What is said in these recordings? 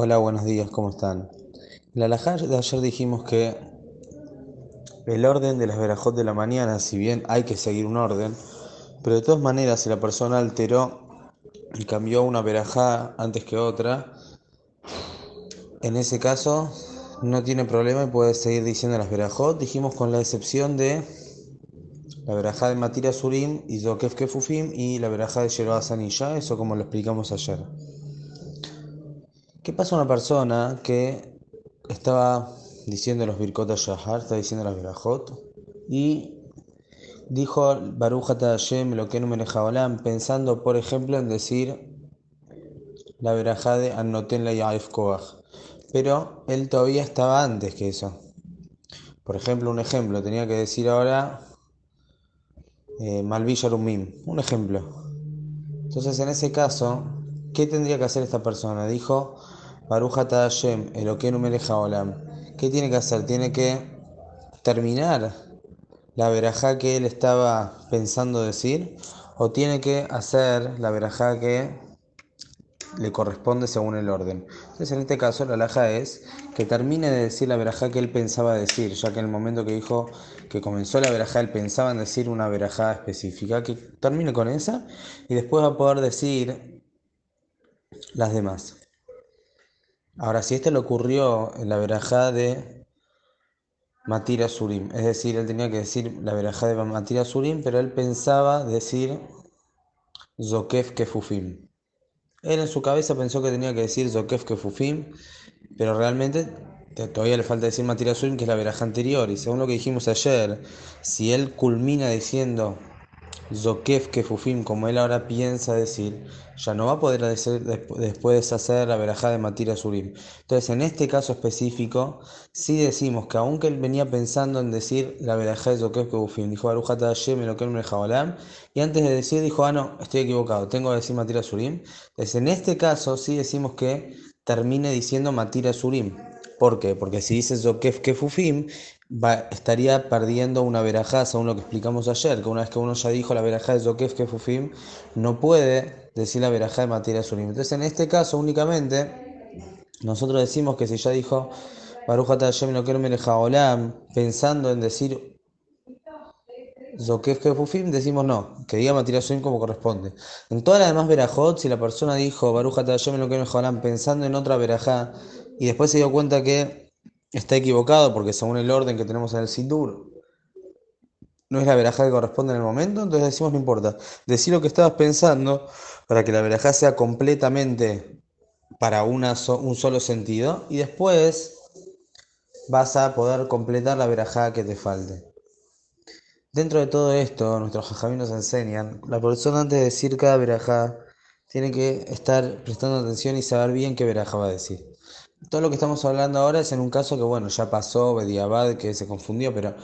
Hola, buenos días, ¿cómo están? En la alajá de ayer dijimos que el orden de las verajot de la mañana, si bien hay que seguir un orden, pero de todas maneras si la persona alteró y cambió una verajá antes que otra, en ese caso no tiene problema y puede seguir diciendo las verajot, dijimos con la excepción de la verajá de Matira Surim y Zokef Kefufim y la verajá de Yeroa Sanilla, eso como lo explicamos ayer. ¿Qué pasa una persona que estaba diciendo los Birkot Shahar, está diciendo las Berajot, y dijo Baruch Hashem lo que no me pensando, por ejemplo, en decir la verajá de Anoten la Yaif pero él todavía estaba antes que eso. Por ejemplo, un ejemplo, tenía que decir ahora eh, Malvillarumim, un ejemplo. Entonces, en ese caso, ¿qué tendría que hacer esta persona? Dijo Baruch Hashem, Eloquenu Melech Olam. ¿Qué tiene que hacer? Tiene que terminar la verajá que él estaba pensando decir o tiene que hacer la verajá que le corresponde según el orden. Entonces en este caso la alhaja es que termine de decir la verajá que él pensaba decir, ya que en el momento que dijo que comenzó la verajá él pensaba en decir una verajá específica, que termine con esa y después va a poder decir las demás. Ahora, si esto le ocurrió en la verajá de Matira Surim, es decir, él tenía que decir la verajá de Matira Surim, pero él pensaba decir Zokef Kefufim. Él en su cabeza pensó que tenía que decir Zokef Kefufim, pero realmente todavía le falta decir Matira Surim, que es la verajá anterior. Y según lo que dijimos ayer, si él culmina diciendo Zokef Kefufim, como él ahora piensa decir, ya no va a poder decir después hacer la verajá de Matira Surim. Entonces, en este caso específico, sí decimos que aunque él venía pensando en decir la verajá de Zokef Kefufim, dijo Arujata Hashem, lo que me y antes de decir dijo, ah, no, estoy equivocado, tengo que decir Matira Surim. Entonces, en este caso, sí decimos que termine diciendo Matira Surim. ¿Por qué? Porque si dice Zokef Kefufim, estaría perdiendo una verajá, según lo que explicamos ayer, que una vez que uno ya dijo la verajá de Zokef Kefufim, no puede decir la verajá de Materia Surim. Entonces, en este caso, únicamente, nosotros decimos que si ya dijo Baruch Hashem lo Olam, pensando en decir Zokef Kefufim, decimos no, que diga Surim como corresponde. En todas las demás verajot, si la persona dijo Baruch Hashem lo Olam, pensando en otra verajá, y después se dio cuenta que está equivocado porque según el orden que tenemos en el Sidur, no es la verajá que corresponde en el momento, entonces decimos no importa. Decir lo que estabas pensando para que la verajá sea completamente para un solo sentido y después vas a poder completar la verajá que te falte. Dentro de todo esto, nuestros jajamí nos enseñan, la persona antes de decir cada verajá tiene que estar prestando atención y saber bien qué verajá va a decir. Todo lo que estamos hablando ahora es en un caso que, bueno, ya pasó, Bediabad, que se confundió, pero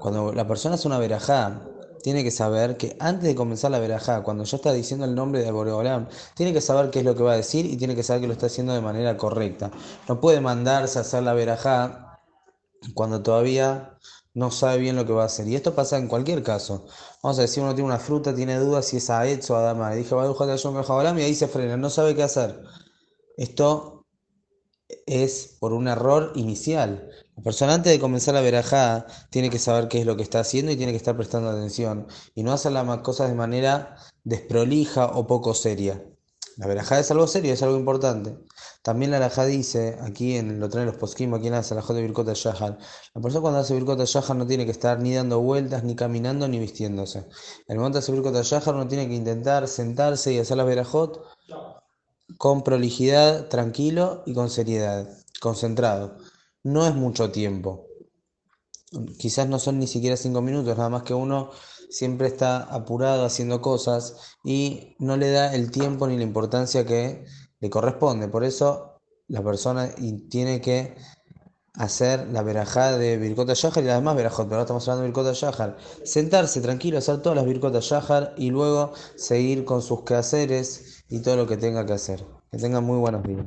cuando la persona hace una verajá, tiene que saber que antes de comenzar la verajá, cuando ya está diciendo el nombre de Boreolam, tiene que saber qué es lo que va a decir y tiene que saber que lo está haciendo de manera correcta. No puede mandarse a hacer la verajá cuando todavía no sabe bien lo que va a hacer. Y esto pasa en cualquier caso. Vamos a decir, uno tiene una fruta, tiene dudas si es Aetz o Adama. Y dije, y ahí se frena, no sabe qué hacer. Esto es por un error inicial. La persona antes de comenzar la verajá tiene que saber qué es lo que está haciendo y tiene que estar prestando atención y no hacer las cosas de manera desprolija o poco seria. La verajá es algo serio, es algo importante. También la verajá dice, aquí en lo traen los posquim, aquí en la de Birkota Shahar, la persona cuando hace Birkota Shahar no tiene que estar ni dando vueltas, ni caminando, ni vistiéndose. En el momento de hacer Birkota Shahar uno tiene que intentar sentarse y hacer la verajot con prolijidad, tranquilo y con seriedad, concentrado. No es mucho tiempo. Quizás no son ni siquiera cinco minutos, nada más que uno siempre está apurado haciendo cosas y no le da el tiempo ni la importancia que le corresponde. Por eso la persona tiene que hacer la verajá de Birkota Yahar y además verajot, pero ahora estamos hablando de Birkota Yahar. Sentarse tranquilo, hacer todas las Birkota Yahar y luego seguir con sus quehaceres y todo lo que tenga que hacer. Que tengan muy buenos días.